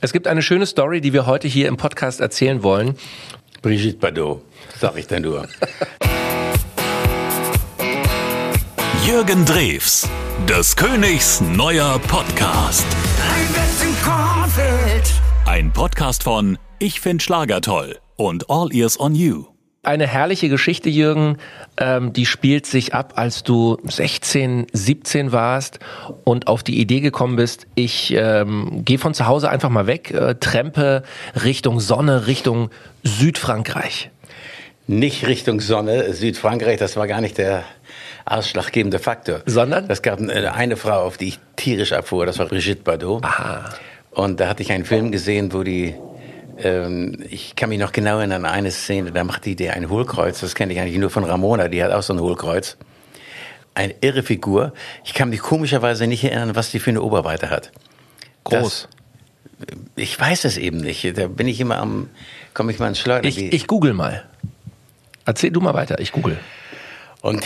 Es gibt eine schöne Story, die wir heute hier im Podcast erzählen wollen. Brigitte Bardot, sag ich denn nur. Jürgen Drews, des Königs neuer Podcast. Ein Podcast von Ich find Schlager toll und All Ears on You eine herrliche Geschichte, Jürgen. Ähm, die spielt sich ab, als du 16, 17 warst und auf die Idee gekommen bist, ich ähm, gehe von zu Hause einfach mal weg, äh, trempe Richtung Sonne, Richtung Südfrankreich. Nicht Richtung Sonne, Südfrankreich, das war gar nicht der ausschlaggebende Faktor. Sondern? Es gab eine Frau, auf die ich tierisch abfuhr, das war Brigitte Bardot. Aha. Und da hatte ich einen Film gesehen, wo die ähm, ich kann mich noch genau erinnern an eine Szene, da macht die dir ein Hohlkreuz, das kenne ich eigentlich nur von Ramona, die hat auch so ein Hohlkreuz. Eine irre Figur. Ich kann mich komischerweise nicht erinnern, was die für eine Oberweite hat. Groß. Das, ich weiß es eben nicht. Da bin ich immer am, komme ich mal ins Schleudern. Ich, ich google mal. Erzähl du mal weiter, ich google. Und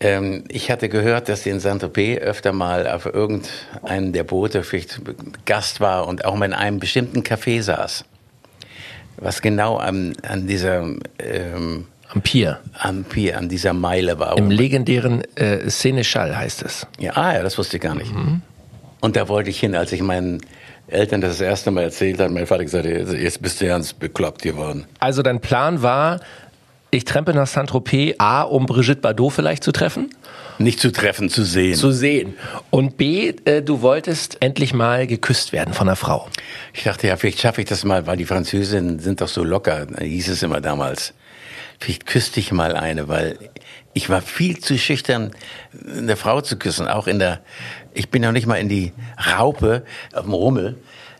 ähm, ich hatte gehört, dass sie in Saint-Tropez öfter mal auf irgendeinem der Boote vielleicht Gast war und auch mal in einem bestimmten Café saß was genau an, an dieser ähm, am Pier. Am Pier, an dieser Meile war. Im legendären äh, Seneschall heißt es. Ja, ah ja, das wusste ich gar nicht. Mhm. Und da wollte ich hin, als ich meinen Eltern das, das erste Mal erzählt habe. Mein Vater gesagt, jetzt bist du ganz bekloppt geworden. Also dein Plan war, ich trempe nach Saint-Tropez, A, um Brigitte Bardot vielleicht zu treffen? Nicht zu treffen, zu sehen. Zu sehen. Und B, äh, du wolltest endlich mal geküsst werden von einer Frau. Ich dachte, ja, vielleicht schaffe ich das mal, weil die Französinnen sind doch so locker, hieß es immer damals. Vielleicht küsste ich mal eine, weil ich war viel zu schüchtern, eine Frau zu küssen. Auch in der, ich bin noch nicht mal in die Raupe auf dem Rummel.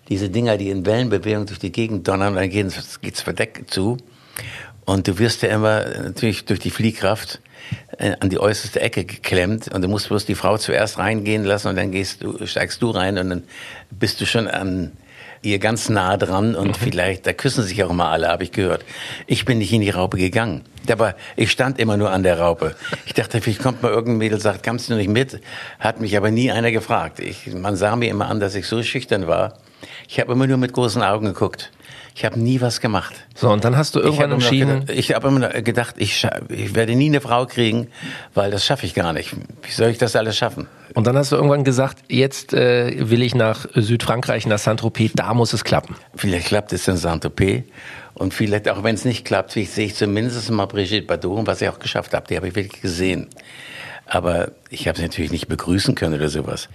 Diese Dinger, die in Wellenbewegung durch die Gegend donnern, dann geht's, geht's verdeckt zu. Und du wirst ja immer natürlich durch die Fliehkraft äh, an die äußerste Ecke geklemmt und du musst bloß die Frau zuerst reingehen lassen und dann gehst du, steigst du rein und dann bist du schon an ihr ganz nah dran und mhm. vielleicht, da küssen sich auch immer alle, habe ich gehört. Ich bin nicht in die Raupe gegangen. Aber ich stand immer nur an der Raupe. Ich dachte, vielleicht kommt mal irgendein Mädel, sagt, kommst du nicht mit? Hat mich aber nie einer gefragt. Ich, man sah mir immer an, dass ich so schüchtern war. Ich habe immer nur mit großen Augen geguckt. Ich habe nie was gemacht. So, und dann hast du irgendwann ich entschieden. Gedacht, ich habe immer gedacht, ich, ich werde nie eine Frau kriegen, weil das schaffe ich gar nicht. Wie soll ich das alles schaffen? Und dann hast du irgendwann gesagt, jetzt äh, will ich nach Südfrankreich, nach Saint-Tropez, da muss es klappen. Vielleicht klappt es in Saint-Tropez. Und vielleicht, auch wenn es nicht klappt, sehe ich zumindest mal Brigitte Bardot, was ich auch geschafft habe. Die habe ich wirklich gesehen. Aber ich habe sie natürlich nicht begrüßen können oder sowas.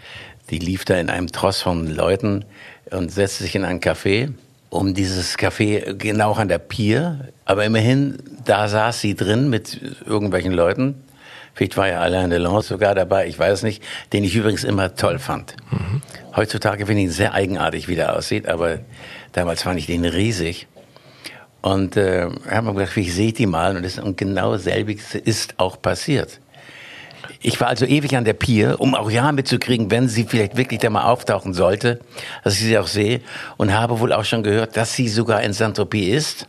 Die lief da in einem Tross von Leuten und setzte sich in ein Café um dieses Café genau an der Pier. Aber immerhin, da saß sie drin mit irgendwelchen Leuten. Vielleicht war ja Alain Delon sogar dabei, ich weiß nicht, den ich übrigens immer toll fand. Mhm. Heutzutage finde ich ihn sehr eigenartig, wie der aussieht, aber damals fand ich den riesig. Und äh, haben wir gedacht, ich sehe die mal und, das, und genau selbiges ist auch passiert. Ich war also ewig an der Pier, um auch ja mitzukriegen, wenn sie vielleicht wirklich da mal auftauchen sollte, dass ich sie auch sehe und habe wohl auch schon gehört, dass sie sogar in Saint-Tropez ist.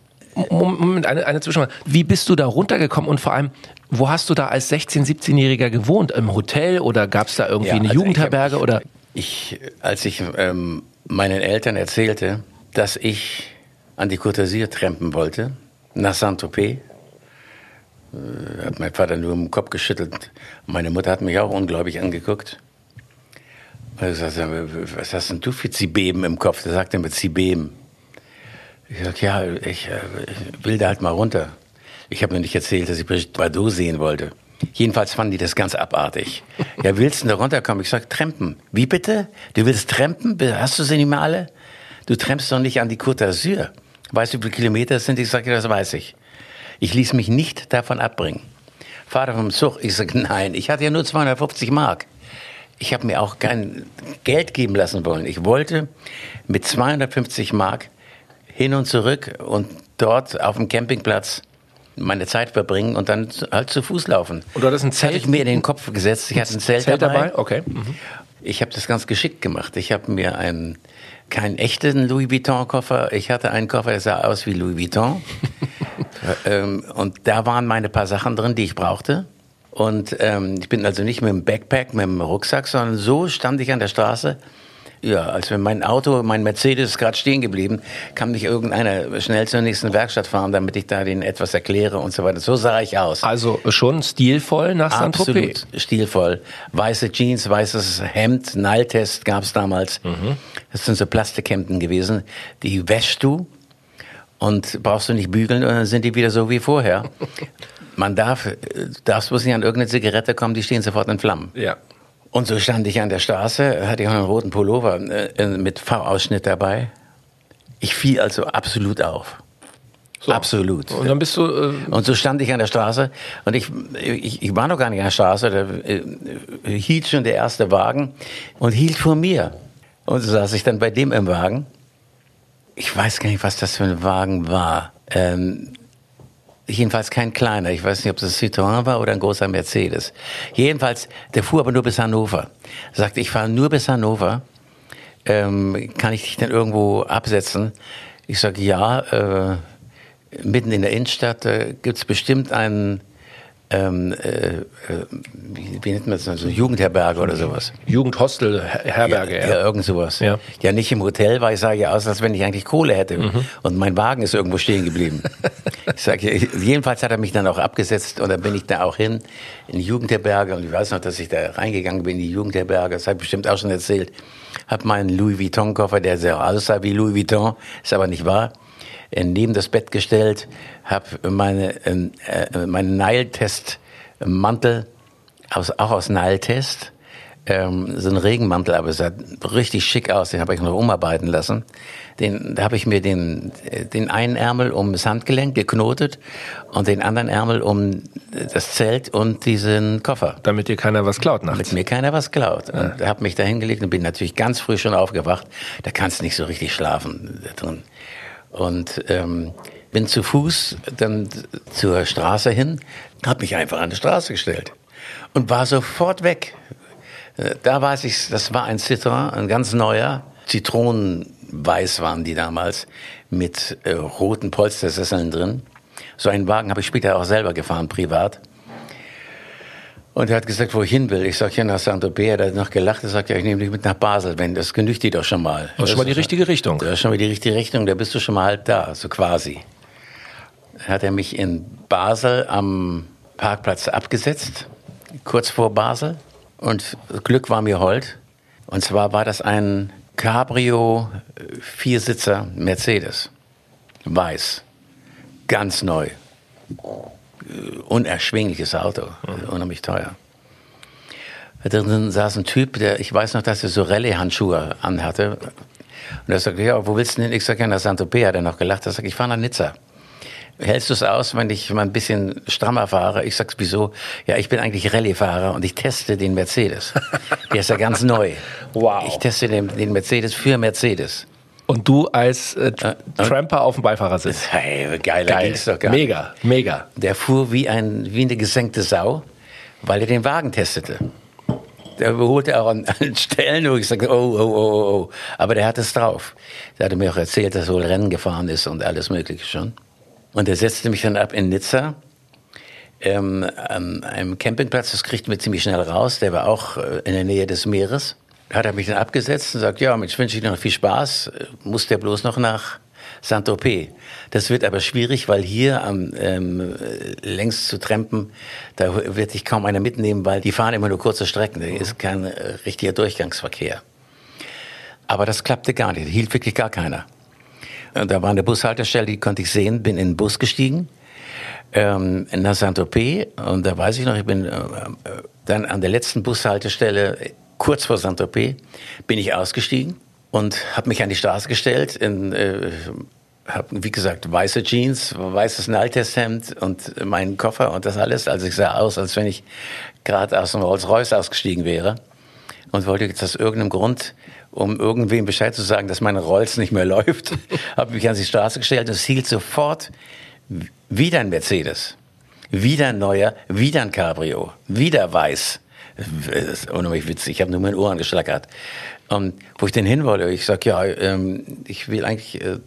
Moment, eine, eine Zwischenfrage. Wie bist du da runtergekommen und vor allem, wo hast du da als 16-, 17-Jähriger gewohnt? Im Hotel oder gab es da irgendwie ja, eine also Jugendherberge? Ich hab, oder? Ich, als ich ähm, meinen Eltern erzählte, dass ich an die d'Azur trampen wollte, nach Saint-Tropez, äh, hat mein Vater nur im Kopf geschüttelt. Meine Mutter hat mich auch unglaublich angeguckt. Ich sagte, was hast denn du für Zibeben im Kopf? Der sagte mit Zibeben. Ich sagte, ja, ich, äh, ich will da halt mal runter. Ich habe mir nicht erzählt, dass ich Brigitte Bardot sehen wollte. Jedenfalls fanden die das ganz abartig. Ja, willst du da runterkommen? Ich sag, trampen. Wie bitte? Du willst trampen? Hast du sie nicht mehr alle? Du trampst doch nicht an die Côte d'Azur. Weißt du, wie viele Kilometer es sind? Ich sage, das weiß ich. Ich ließ mich nicht davon abbringen. Vater vom Zug, ich sage, nein, ich hatte ja nur 250 Mark. Ich habe mir auch kein Geld geben lassen wollen. Ich wollte mit 250 Mark hin und zurück und dort auf dem Campingplatz meine Zeit verbringen und dann halt zu Fuß laufen. Und du hattest ein Zelt? Das hatte ich mir in den Kopf gesetzt. Ich hatte ein Zelt, Zelt dabei. dabei. Okay. Mhm. Ich habe das ganz geschickt gemacht. Ich habe mir einen keinen echten Louis Vuitton Koffer. Ich hatte einen Koffer, der sah aus wie Louis Vuitton. ähm, und da waren meine paar Sachen drin, die ich brauchte. Und ähm, ich bin also nicht mit dem Backpack, mit dem Rucksack, sondern so stand ich an der Straße Ja, als wenn mein Auto, mein Mercedes ist gerade stehen geblieben, kann mich irgendeiner schnell zur nächsten Werkstatt fahren, damit ich da denen etwas erkläre und so weiter. So sah ich aus. Also schon stilvoll nach Absolut Saint-Tropez. stilvoll. Weiße Jeans, weißes Hemd, Naltest gab's damals. Das sind so Plastikhemden gewesen. Die wäschst du und brauchst du nicht bügeln und dann sind die wieder so wie vorher. Man darf, äh, darfst bloß nicht an irgendeine Zigarette kommen, die stehen sofort in Flammen. Ja. Und so stand ich an der Straße, hatte ich auch einen roten Pullover äh, mit V-Ausschnitt dabei. Ich fiel also absolut auf. So. Absolut. Und dann bist du. Äh, Und so stand ich an der Straße und ich, ich, ich war noch gar nicht an der Straße, da äh, hielt schon der erste Wagen und hielt vor mir. Und so saß ich dann bei dem im Wagen. Ich weiß gar nicht, was das für ein Wagen war. Ähm, jedenfalls kein kleiner. Ich weiß nicht, ob das ein Citroën war oder ein großer Mercedes. Jedenfalls, der fuhr aber nur bis Hannover. Er sagte, ich fahre nur bis Hannover. Ähm, kann ich dich denn irgendwo absetzen? Ich sage, ja, äh, mitten in der Innenstadt äh, gibt's bestimmt einen, ähm, äh, äh, wie, wie nennt man das, so Jugendherberge oder sowas. Jugendhostel, Her- Herberge, Ja, ja. ja, irgend sowas. Ja. Ja. nicht im Hotel, weil ich sage ja aus, als wenn ich eigentlich Kohle hätte. Mhm. Und mein Wagen ist irgendwo stehen geblieben. ich sage, jedenfalls hat er mich dann auch abgesetzt und dann bin ich da auch hin in die Jugendherberge und ich weiß noch, dass ich da reingegangen bin in die Jugendherberge, das habe ich bestimmt auch schon erzählt, habe meinen Louis Vuitton Koffer, der sehr aussah wie Louis Vuitton, ist aber nicht wahr, neben das Bett gestellt, habe meine, äh, äh, meinen Nile-Test-Mantel aus, auch aus Nile-Test, ähm, so ein Regenmantel, aber es sah richtig schick aus, den habe ich noch umarbeiten lassen. Den, da habe ich mir den, äh, den einen Ärmel um das Handgelenk geknotet und den anderen Ärmel um das Zelt und diesen Koffer. Damit dir keiner was klaut Damit nachts. mir keiner was klaut. Und habe mich da hingelegt und bin natürlich ganz früh schon aufgewacht. Da kannst du nicht so richtig schlafen da drin. Und ähm, bin zu Fuß dann zur Straße hin, habe mich einfach an die Straße gestellt und war sofort weg. Äh, Da weiß ich, das war ein Citroën, ein ganz neuer. Zitronenweiß waren die damals mit äh, roten Polstersesseln drin. So einen Wagen habe ich später auch selber gefahren, privat. Und er hat gesagt, wo ich hin will. Ich sag ja nach Saint-Tropez. Er hat noch gelacht. Er sagt, ja, ich nehme dich mit nach Basel. Wenn, das genügt dir doch schon mal. Das ist schon mal die richtige Richtung. Das ist schon mal die richtige Richtung. Da bist du schon mal halb da, so quasi. Hat er mich in Basel am Parkplatz abgesetzt, kurz vor Basel. Und Glück war mir hold. Und zwar war das ein Cabrio Viersitzer Mercedes. Weiß. Ganz neu unerschwingliches Auto, unheimlich teuer. Da drin saß ein Typ, der, ich weiß noch, dass er so Rallye-Handschuhe anhatte. Und er sagte, ja, wo willst du denn? Ich sag ja, nach Saint-Tropez, hat er noch gelacht. Er sagt, ich fahre nach Nizza. Hältst du es aus, wenn ich mal ein bisschen strammer fahre? Ich sag, wieso? Ja, ich bin eigentlich Rallye-Fahrer und ich teste den Mercedes. Der ist ja ganz neu. Wow. Ich teste den, den Mercedes für Mercedes. Und du als äh, Tr- Tramper auf dem Beifahrersitz. Hey, geiler Geil. ging's doch gar nicht. Mega, mega. Der fuhr wie, ein, wie eine gesenkte Sau, weil er den Wagen testete. Der überholte auch an, an Stellen, wo ich sagte, oh, oh, oh, oh, oh. Aber der hat es drauf. Der hatte mir auch erzählt, dass er wohl Rennen gefahren ist und alles Mögliche schon. Und er setzte mich dann ab in Nizza, ähm, an einem Campingplatz, das kriegten wir ziemlich schnell raus, der war auch äh, in der Nähe des Meeres. Hat er mich dann abgesetzt und sagt, ja, ich wünsche dir noch viel Spaß, muss der bloß noch nach Saint-Tropez. Das wird aber schwierig, weil hier am ähm, äh, längs zu trampen, da wird dich kaum einer mitnehmen, weil die fahren immer nur kurze Strecken, da ist kein äh, richtiger Durchgangsverkehr. Aber das klappte gar nicht, hielt wirklich gar keiner. Und da war eine Bushaltestelle, die konnte ich sehen, bin in den Bus gestiegen, ähm, nach Saint-Tropez. Und da weiß ich noch, ich bin äh, äh, dann an der letzten Bushaltestelle, kurz vor Saint-Tropez, bin ich ausgestiegen und habe mich an die Straße gestellt, in, äh, habe, wie gesagt, weiße Jeans, weißes Naltesthemd und meinen Koffer und das alles. Also ich sah aus, als wenn ich gerade aus einem Rolls-Royce ausgestiegen wäre und wollte jetzt aus irgendeinem Grund, um irgendwem Bescheid zu sagen, dass meine Rolls nicht mehr läuft, habe mich an die Straße gestellt und es hielt sofort wieder ein Mercedes, wieder ein neuer, wieder ein Cabrio, wieder weiß. Das ist unheimlich witzig, ich habe nur meine Ohren geschlackert. Und wo ich denn hin wollte, ich sag ja, ähm, ich will eigentlich äh,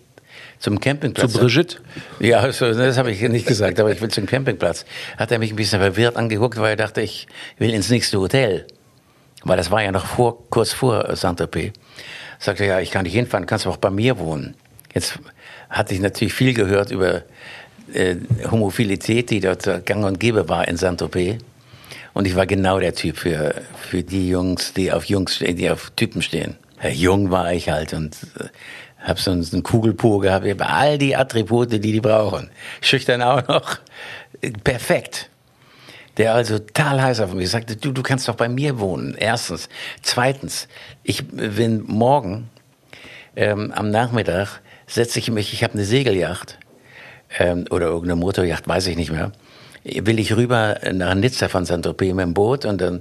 zum Campingplatz. Zu Brigitte? Ja, so, das habe ich nicht gesagt, aber ich will zum Campingplatz. Hat er mich ein bisschen verwirrt angeguckt, weil er dachte, ich will ins nächste Hotel. Weil das war ja noch vor, kurz vor Saint-Tropez. Sagte, ja, ich kann nicht hinfahren, kannst du auch bei mir wohnen. Jetzt hatte ich natürlich viel gehört über äh, Homophilität, die dort gang und gäbe war in Saint-Tropez. Und ich war genau der Typ für, für die Jungs, die auf Jungs stehen, die auf Typen stehen. Ja, jung war ich halt und äh, hab so einen, Kugelpo gehabt, ich all die Attribute, die die brauchen. Schüchtern auch noch. Perfekt. Der also total heiß auf mich sagte, du, du kannst doch bei mir wohnen. Erstens. Zweitens, ich bin morgen ähm, am Nachmittag setze ich mich, ich habe eine Segelyacht ähm, oder irgendeine Motorjacht, weiß ich nicht mehr. Will ich rüber nach Nizza von Saint-Tropez mit dem Boot und dann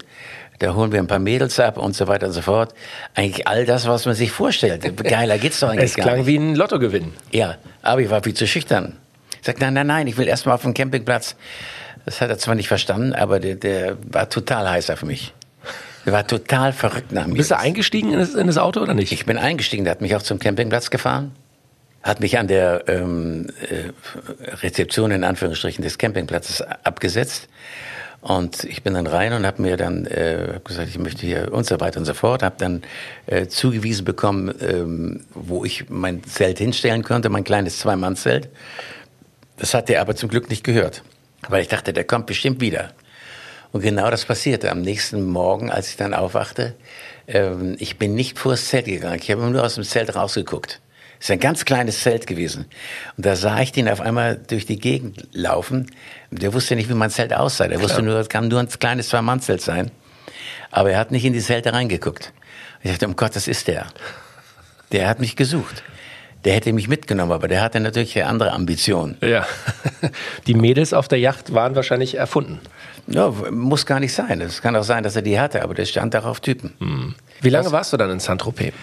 da holen wir ein paar Mädels ab und so weiter und so fort. Eigentlich all das, was man sich vorstellt. Geiler geht's doch eigentlich Es klang nicht. wie ein Lottogewinn. Ja, aber ich war viel zu schüchtern. Ich sagte, nein, nein, nein, ich will erstmal auf dem Campingplatz. Das hat er zwar nicht verstanden, aber der, der war total heiß auf mich. Der war total verrückt nach mir. Bist du eingestiegen in das, in das Auto oder nicht? Ich bin eingestiegen, der hat mich auch zum Campingplatz gefahren, hat mich an der ähm, äh, Rezeption in Anführungsstrichen des Campingplatzes abgesetzt und ich bin dann rein und habe mir dann äh, hab gesagt, ich möchte hier und so weiter und so fort, habe dann äh, zugewiesen bekommen, ähm, wo ich mein Zelt hinstellen konnte, mein kleines Zwei-Mann-Zelt. Das hat er aber zum Glück nicht gehört, weil ich dachte, der kommt bestimmt wieder. Und genau das passierte am nächsten Morgen, als ich dann aufwachte. Ähm, ich bin nicht vors Zelt gegangen, ich habe nur aus dem Zelt rausgeguckt. Es ist ein ganz kleines Zelt gewesen. Und da sah ich den auf einmal durch die Gegend laufen. Der wusste nicht, wie mein Zelt aussah. Der wusste nur, es kann nur ein kleines Zwei-Mann-Zelt sein. Aber er hat nicht in die Zelte reingeguckt. Ich dachte, um Gott, das ist der. Der hat mich gesucht. Der hätte mich mitgenommen, aber der hatte natürlich andere Ambitionen. Ja. Die Mädels auf der Yacht waren wahrscheinlich erfunden. Ja, muss gar nicht sein. Es kann auch sein, dass er die hatte, aber der stand auch auf Typen. Hm. Wie lange warst du dann in Saint-Tropez?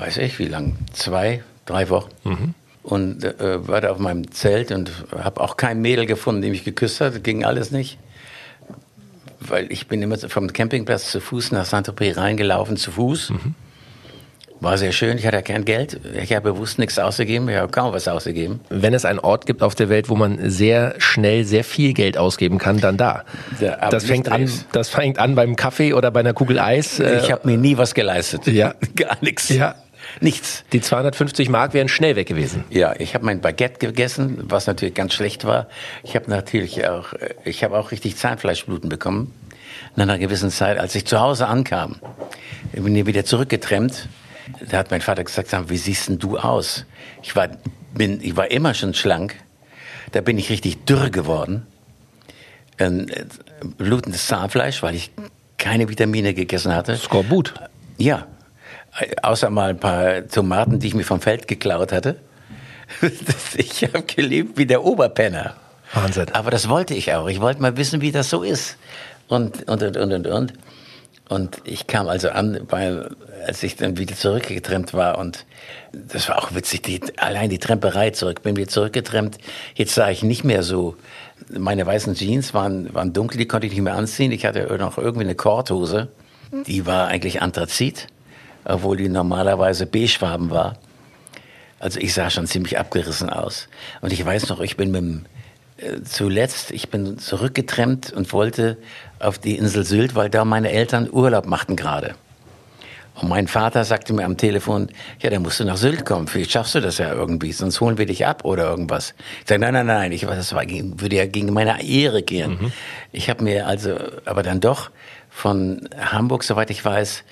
Weiß ich, wie lang? Zwei, drei Wochen. Mhm. Und äh, war da auf meinem Zelt und habe auch kein Mädel gefunden, die mich geküsst hat. Ging alles nicht. Weil ich bin immer vom Campingplatz zu Fuß nach Saint-Tropez reingelaufen, zu Fuß. Mhm. War sehr schön, ich hatte kein Geld. Ich habe bewusst nichts ausgegeben, ich habe kaum was ausgegeben. Wenn es einen Ort gibt auf der Welt, wo man sehr schnell sehr viel Geld ausgeben kann, dann da. Aber Das fängt, an, das fängt an beim Kaffee oder bei einer Kugel Eis. äh, Ich habe mir nie was geleistet. Ja. Gar nichts. Ja. Nichts. die 250 Mark wären schnell weg gewesen. Ja, ich habe mein Baguette gegessen, was natürlich ganz schlecht war. Ich habe natürlich auch, äh, ich habe auch richtig Zahnfleischbluten bekommen. Nach einer gewissen Zeit, als ich zu Hause ankam, bin ich wieder zurückgetrennt. Da hat mein Vater gesagt, wie siehst denn du aus? Ich war, bin, ich war immer schon schlank. Da bin ich richtig dürr geworden. Ähm, äh, blutendes Zahnfleisch, weil ich keine Vitamine gegessen hatte. Skorbut. Ja, außer mal ein paar Tomaten, die ich mir vom Feld geklaut hatte. Ich habe gelebt wie der Oberpenner. Wahnsinn. Aber das wollte ich auch. Ich wollte mal wissen, wie das so ist. Und, und, und, und, und, und. Und ich kam also an, weil, als ich dann wieder zurückgetrennt war und das war auch witzig, die, allein die Tremperei zurück, bin wieder zurückgetrennt. Jetzt sah ich nicht mehr so, meine weißen Jeans waren, waren dunkel, die konnte ich nicht mehr anziehen. Ich hatte noch irgendwie eine Korthose, die war eigentlich Anthrazit, obwohl die normalerweise beigefarben war. Also ich sah schon ziemlich abgerissen aus. Und ich weiß noch, ich bin mit dem, äh, zuletzt, ich bin zurückgetrennt und wollte auf die Insel Sylt, weil da meine Eltern Urlaub machten gerade. Und mein Vater sagte mir am Telefon, ja, dann musst du nach Sylt kommen. Vielleicht schaffst du das ja irgendwie, sonst holen wir dich ab oder irgendwas. Ich sage, nein, nein, nein, ich, das war, würde ja gegen meine Ehre gehen. Ich habe mir also, aber dann doch von Hamburg, soweit ich weiß,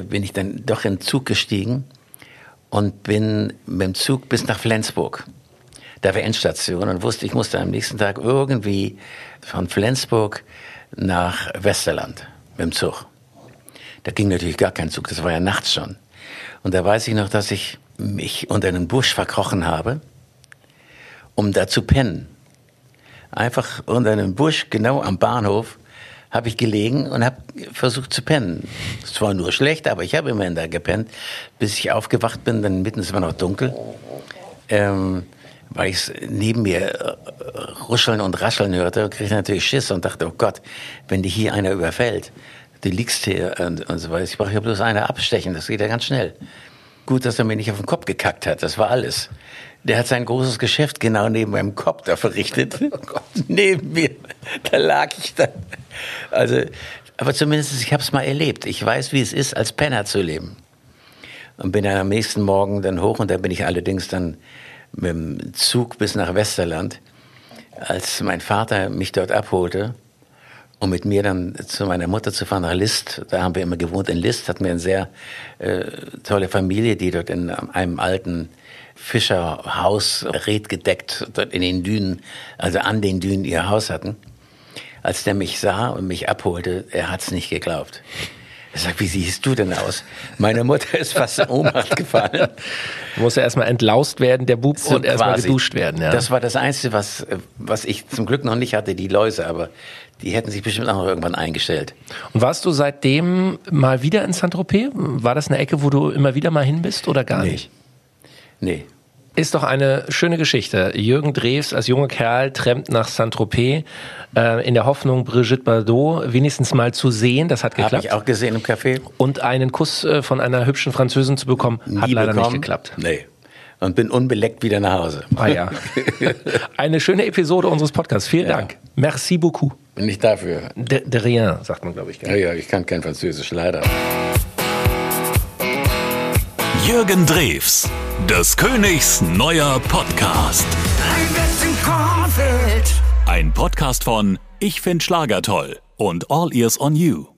bin ich dann doch in den Zug gestiegen und bin mit dem Zug bis nach Flensburg. Da war Endstation und wusste, ich musste am nächsten Tag irgendwie von Flensburg nach Westerland mit dem Zug. Da ging natürlich gar kein Zug, das war ja nachts schon. Und da weiß ich noch, dass ich mich unter einen Busch verkrochen habe, um da zu pennen. Einfach unter einem Busch, genau am Bahnhof, habe ich gelegen und habe versucht zu pennen. Es war nur schlecht, aber ich habe immerhin da gepennt, bis ich aufgewacht bin, dann mitten, es war noch dunkel, ähm, weil ich neben mir äh, ruscheln und rascheln hörte, kriegte ich natürlich Schiss und dachte, oh Gott, wenn dich hier einer überfällt, du liegst hier und, und so weiter, ich brauche ja bloß einer abstechen, das geht ja ganz schnell. Gut, dass er mir nicht auf den Kopf gekackt hat, das war alles. Der hat sein großes Geschäft genau neben meinem Kopf da verrichtet. neben mir, da lag ich dann. Also, Aber zumindest, ich habe es mal erlebt. Ich weiß, wie es ist, als Penner zu leben. Und bin dann am nächsten Morgen dann hoch und da bin ich allerdings dann mit dem Zug bis nach Westerland, als mein Vater mich dort abholte um mit mir dann zu meiner Mutter zu fahren nach List. Da haben wir immer gewohnt in List, hatten wir eine sehr äh, tolle Familie, die dort in einem alten Fischerhaus redgedeckt dort in den Dünen, also an den Dünen ihr Haus hatten. Als der mich sah und mich abholte, er hat's nicht geglaubt. Er sagt, wie siehst du denn aus? Meine Mutter ist fast in Ohnmacht gefallen. Muss ja erstmal entlaust werden, der Bub, so und erstmal geduscht werden. Ja. Das war das Einzige, was, was ich zum Glück noch nicht hatte, die Läuse, aber die hätten sich bestimmt auch noch irgendwann eingestellt. Und warst du seitdem mal wieder in Saint-Tropez? War das eine Ecke, wo du immer wieder mal hin bist oder gar nee. nicht? Nee. Ist doch eine schöne Geschichte. Jürgen Drews als junger Kerl trennt nach Saint-Tropez äh, in der Hoffnung, Brigitte Bardot wenigstens mal zu sehen. Das hat geklappt. Habe ich auch gesehen im Café. Und einen Kuss äh, von einer hübschen Französin zu bekommen, hat Nie leider bekommen. nicht geklappt. Nee. Und bin unbeleckt wieder nach Hause. Ah ja. eine schöne Episode unseres Podcasts. Vielen Ja. Dank. Merci beaucoup. Bin nicht dafür. De, de rien, sagt man, glaube ich. Ja, gell? ja, ich kann kein Französisch, leider. Jürgen Drews, des Königs neuer Podcast. Ein Podcast von Ich find Schlager toll und All Ears on You.